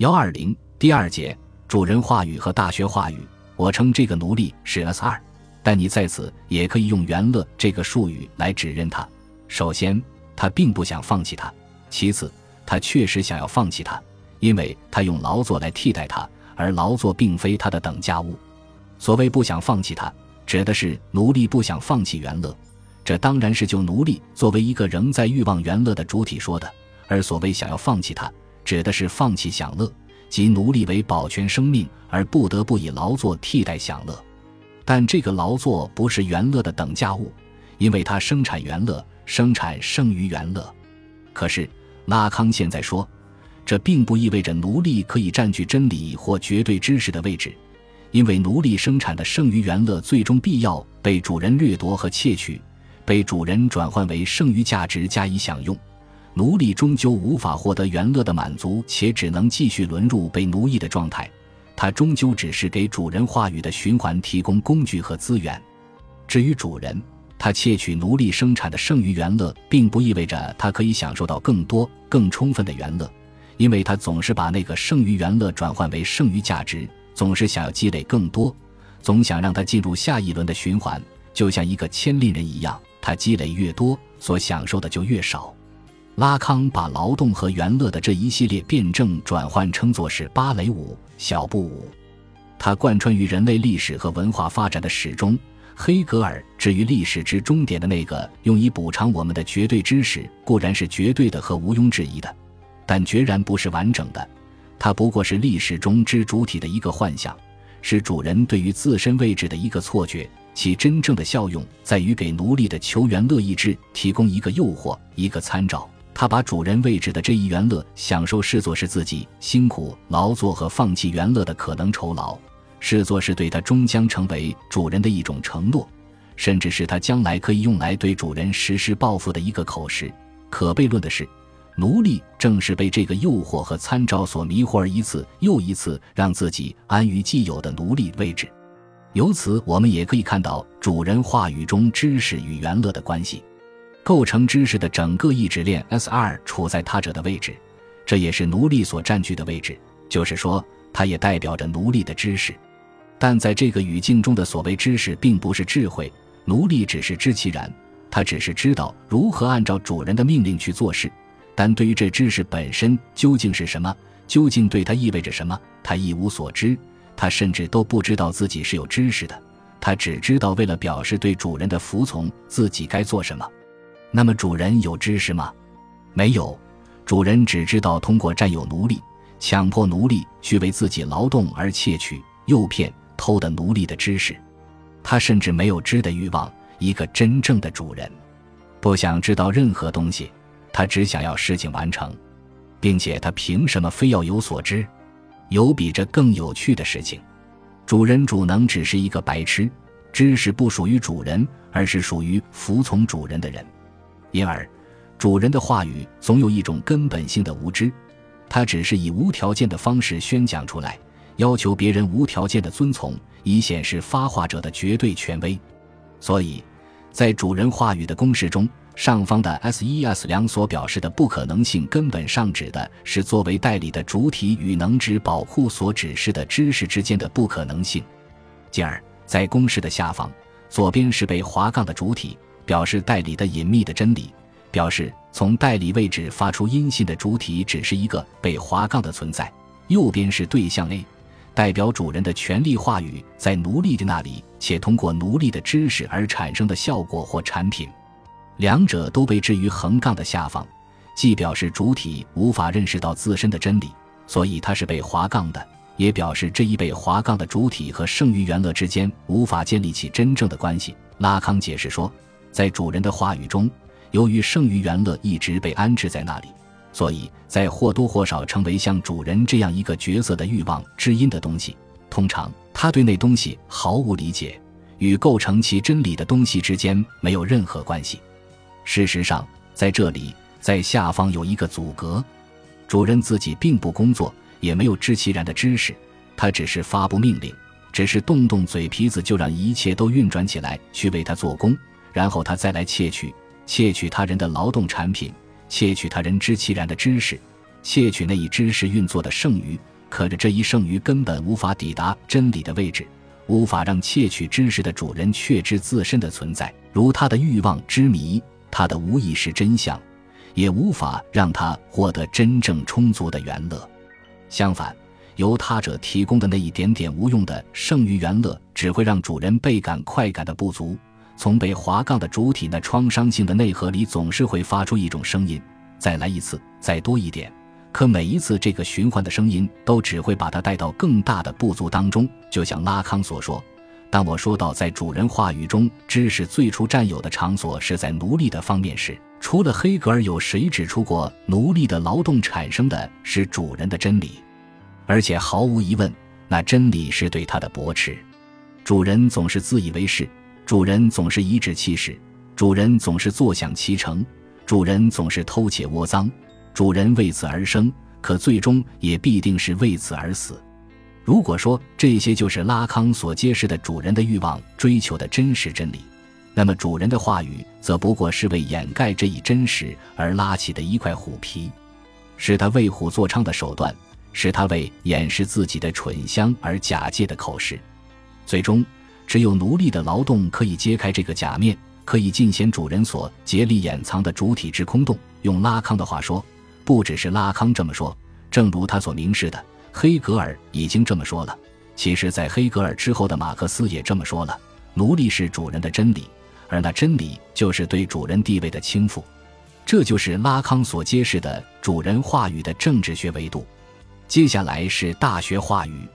幺二零第二节主人话语和大学话语，我称这个奴隶是 S 二，但你在此也可以用元乐这个术语来指认他。首先，他并不想放弃他；其次，他确实想要放弃他，因为他用劳作来替代他，而劳作并非他的等价物。所谓不想放弃他，指的是奴隶不想放弃元乐，这当然是就奴隶作为一个仍在欲望元乐的主体说的；而所谓想要放弃他。指的是放弃享乐，即奴隶为保全生命而不得不以劳作替代享乐，但这个劳作不是元乐的等价物，因为它生产元乐，生产剩余元乐。可是拉康现在说，这并不意味着奴隶可以占据真理或绝对知识的位置，因为奴隶生产的剩余元乐最终必要被主人掠夺和窃取，被主人转换为剩余价值加以享用。奴隶终究无法获得元乐的满足，且只能继续沦入被奴役的状态。他终究只是给主人话语的循环提供工具和资源。至于主人，他窃取奴隶生产的剩余元乐，并不意味着他可以享受到更多、更充分的元乐，因为他总是把那个剩余元乐转换为剩余价值，总是想要积累更多，总想让他进入下一轮的循环，就像一个牵令人一样。他积累越多，所享受的就越少。拉康把劳动和元乐的这一系列辩证转换称作是芭蕾舞、小步舞，它贯穿于人类历史和文化发展的始终。黑格尔至于历史之终点的那个用以补偿我们的绝对知识，固然是绝对的和毋庸置疑的，但决然不是完整的。它不过是历史中之主体的一个幻想，是主人对于自身位置的一个错觉。其真正的效用在于给奴隶的求元乐意志提供一个诱惑，一个参照。他把主人位置的这一元乐享受视作是自己辛苦劳作和放弃元乐的可能酬劳，视作是对他终将成为主人的一种承诺，甚至是他将来可以用来对主人实施报复的一个口实。可悖论的是，奴隶正是被这个诱惑和参照所迷惑，而一次又一次让自己安于既有的奴隶位置。由此，我们也可以看到主人话语中知识与元乐的关系。构成知识的整个意志链 S 二处在他者的位置，这也是奴隶所占据的位置。就是说，它也代表着奴隶的知识。但在这个语境中的所谓知识，并不是智慧，奴隶只是知其然，他只是知道如何按照主人的命令去做事。但对于这知识本身究竟是什么，究竟对他意味着什么，他一无所知。他甚至都不知道自己是有知识的，他只知道为了表示对主人的服从，自己该做什么。那么主人有知识吗？没有，主人只知道通过占有奴隶、强迫奴隶去为自己劳动而窃取、诱骗、偷的奴隶的知识。他甚至没有知的欲望。一个真正的主人，不想知道任何东西，他只想要事情完成，并且他凭什么非要有所知？有比这更有趣的事情。主人主能只是一个白痴，知识不属于主人，而是属于服从主人的人。因而，主人的话语总有一种根本性的无知，他只是以无条件的方式宣讲出来，要求别人无条件的遵从，以显示发话者的绝对权威。所以，在主人话语的公式中，上方的 S 一 S 两所表示的不可能性，根本上指的是作为代理的主体与能指保护所指示的知识之间的不可能性。进而，在公式的下方，左边是被划杠的主体。表示代理的隐秘的真理，表示从代理位置发出音信的主体只是一个被划杠的存在。右边是对象 A，代表主人的权利话语在奴隶的那里，且通过奴隶的知识而产生的效果或产品。两者都被置于横杠的下方，既表示主体无法认识到自身的真理，所以它是被划杠的，也表示这一被划杠的主体和剩余元乐之间无法建立起真正的关系。拉康解释说。在主人的话语中，由于剩余元乐一直被安置在那里，所以在或多或少成为像主人这样一个角色的欲望知音的东西。通常，他对那东西毫无理解，与构成其真理的东西之间没有任何关系。事实上，在这里，在下方有一个阻隔：主人自己并不工作，也没有知其然的知识，他只是发布命令，只是动动嘴皮子就让一切都运转起来，去为他做工。然后他再来窃取、窃取他人的劳动产品，窃取他人知其然的知识，窃取那一知识运作的剩余，可是这一剩余根本无法抵达真理的位置，无法让窃取知识的主人确知自身的存在，如他的欲望之谜，他的无意识真相，也无法让他获得真正充足的原乐。相反，由他者提供的那一点点无用的剩余原乐，只会让主人倍感快感的不足。从被划杠的主体那创伤性的内核里，总是会发出一种声音：“再来一次，再多一点。”可每一次这个循环的声音，都只会把它带到更大的不足当中。就像拉康所说：“当我说到在主人话语中，知识最初占有的场所是在奴隶的方面时，除了黑格尔，有谁指出过奴隶的劳动产生的是主人的真理？而且毫无疑问，那真理是对他的驳斥。主人总是自以为是。”主人总是颐指气使，主人总是坐享其成，主人总是偷窃窝赃，主人为此而生，可最终也必定是为此而死。如果说这些就是拉康所揭示的主人的欲望追求的真实真理，那么主人的话语则不过是为掩盖这一真实而拉起的一块虎皮，是他为虎作伥的手段，是他为掩饰自己的蠢相而假借的口实，最终。只有奴隶的劳动可以揭开这个假面，可以尽显主人所竭力掩藏的主体之空洞。用拉康的话说，不只是拉康这么说，正如他所明示的，黑格尔已经这么说了。其实，在黑格尔之后的马克思也这么说了：奴隶是主人的真理，而那真理就是对主人地位的倾覆。这就是拉康所揭示的主人话语的政治学维度。接下来是大学话语。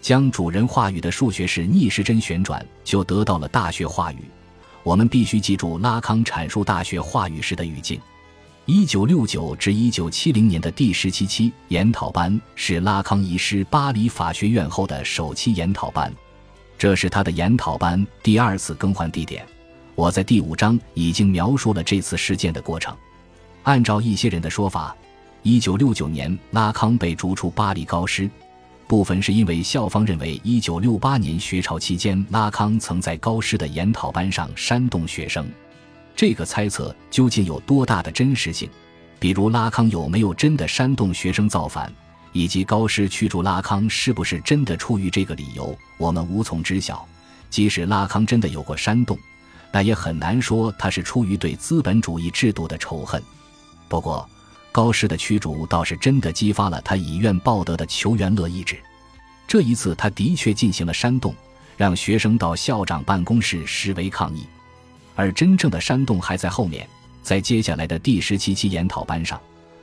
将主人话语的数学式逆时针旋转，就得到了大学话语。我们必须记住拉康阐述大学话语时的语境。一九六九至一九七零年的第十七期研讨班是拉康遗失巴黎法学院后的首期研讨班，这是他的研讨班第二次更换地点。我在第五章已经描述了这次事件的过程。按照一些人的说法，一九六九年拉康被逐出巴黎高师。部分是因为校方认为，一九六八年学潮期间，拉康曾在高师的研讨班上煽动学生。这个猜测究竟有多大的真实性？比如，拉康有没有真的煽动学生造反，以及高师驱逐拉康是不是真的出于这个理由，我们无从知晓。即使拉康真的有过煽动，那也很难说他是出于对资本主义制度的仇恨。不过，高师的驱逐倒是真的激发了他以怨报德的求援乐意志。这一次，他的确进行了煽动，让学生到校长办公室示威抗议。而真正的煽动还在后面，在接下来的第十七期研讨班上，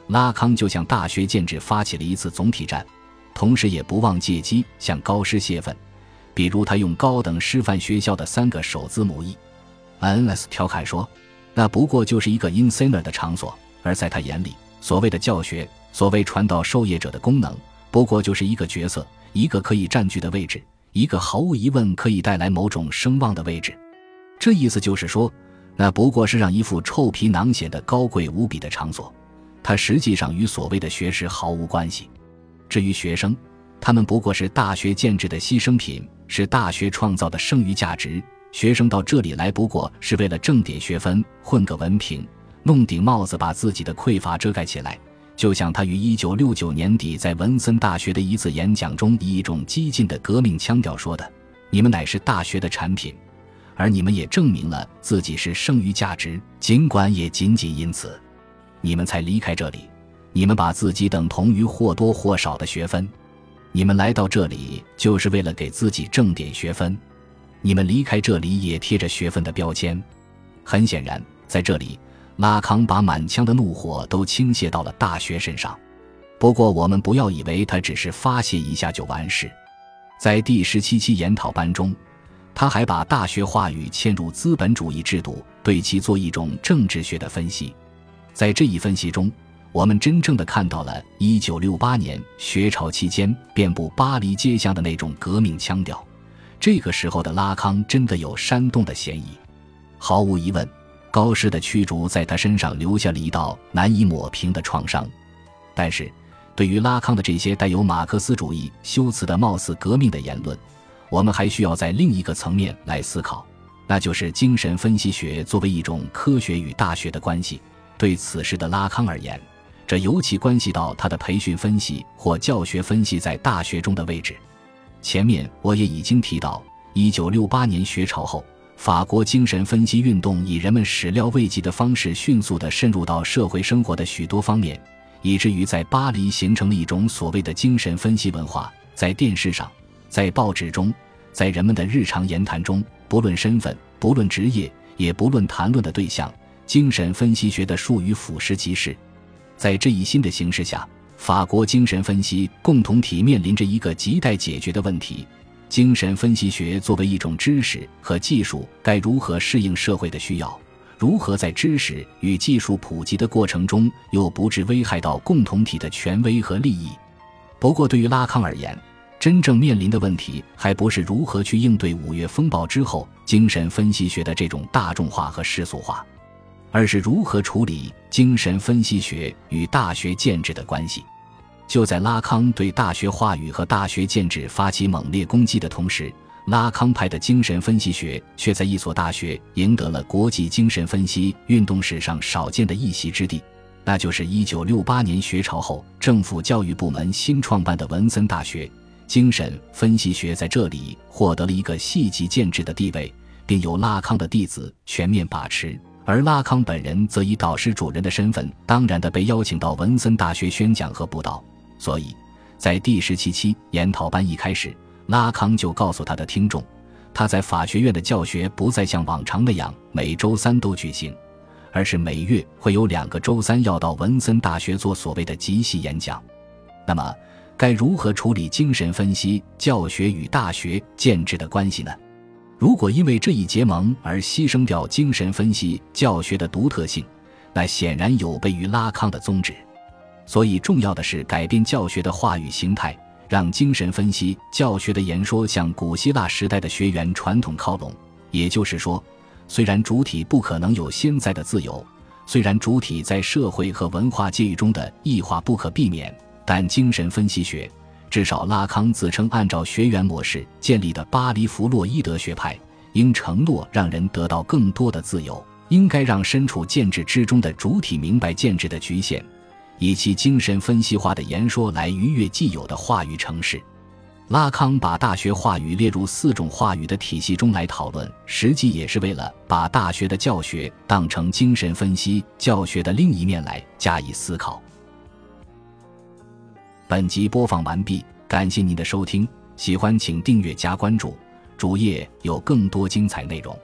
拉康就向大学建制发起了一次总体战，同时也不忘借机向高师泄愤。比如，他用高等师范学校的三个首字母 E，N.S. 调侃说：“那不过就是一个 insane 的场所。”而在他眼里，所谓的教学，所谓传道授业者的功能，不过就是一个角色，一个可以占据的位置，一个毫无疑问可以带来某种声望的位置。这意思就是说，那不过是让一副臭皮囊显得高贵无比的场所，它实际上与所谓的学识毫无关系。至于学生，他们不过是大学建制的牺牲品，是大学创造的剩余价值。学生到这里来，不过是为了挣点学分，混个文凭。弄顶帽子，把自己的匮乏遮盖起来，就像他于一九六九年底在文森大学的一次演讲中，以一种激进的革命腔调说的：“你们乃是大学的产品，而你们也证明了自己是剩余价值，尽管也仅仅因此，你们才离开这里。你们把自己等同于或多或少的学分，你们来到这里就是为了给自己挣点学分，你们离开这里也贴着学分的标签。很显然，在这里。”拉康把满腔的怒火都倾泻到了大学身上，不过我们不要以为他只是发泄一下就完事。在第十七期研讨班中，他还把大学话语嵌入资本主义制度，对其做一种政治学的分析。在这一分析中，我们真正的看到了1968年学潮期间遍布巴黎街巷的那种革命腔调。这个时候的拉康真的有煽动的嫌疑，毫无疑问。高师的驱逐在他身上留下了一道难以抹平的创伤，但是，对于拉康的这些带有马克思主义修辞的貌似革命的言论，我们还需要在另一个层面来思考，那就是精神分析学作为一种科学与大学的关系。对此时的拉康而言，这尤其关系到他的培训分析或教学分析在大学中的位置。前面我也已经提到，一九六八年学潮后，法国精神分析运动以人们始料未及的方式迅速地渗入到社会生活的许多方面，以至于在巴黎形成了一种所谓的精神分析文化。在电视上，在报纸中，在人们的日常言谈中，不论身份，不论职业，也不论谈论的对象，精神分析学的术语俯拾即是。在这一新的形势下，法国精神分析共同体面临着一个亟待解决的问题：精神分析学作为一种知识和技术，该如何适应社会的需要？如何在知识与技术普及的过程中，又不致危害到共同体的权威和利益？不过，对于拉康而言，真正面临的问题还不是如何去应对五月风暴之后精神分析学的这种大众化和世俗化，而是如何处理精神分析学与大学建制的关系。就在拉康对大学话语和大学建制发起猛烈攻击的同时，拉康派的精神分析学却在一所大学赢得了国际精神分析运动史上少见的一席之地。那就是一九六八年学潮后，政府教育部门新创办的文森大学，精神分析学在这里获得了一个系级建制的地位，并由拉康的弟子全面把持。而拉康本人则以导师主任的身份，当然的被邀请到文森大学宣讲和布道。所以，在第十七期研讨班一开始，拉康就告诉他的听众，他在法学院的教学不再像往常那样每周三都举行。而是每月会有两个周三要到文森大学做所谓的集系演讲。那么，该如何处理精神分析教学与大学建制的关系呢？如果因为这一结盟而牺牲掉精神分析教学的独特性，那显然有悖于拉康的宗旨。所以，重要的是改变教学的话语形态，让精神分析教学的言说向古希腊时代的学员传统靠拢。也就是说。虽然主体不可能有现在的自由，虽然主体在社会和文化界域中的异化不可避免，但精神分析学，至少拉康自称按照学员模式建立的巴黎弗洛伊德学派，应承诺让人得到更多的自由，应该让身处建制之中的主体明白建制的局限，以其精神分析化的言说来逾越既有的话语程式。拉康把大学话语列入四种话语的体系中来讨论，实际也是为了把大学的教学当成精神分析教学的另一面来加以思考。本集播放完毕，感谢您的收听，喜欢请订阅加关注，主页有更多精彩内容。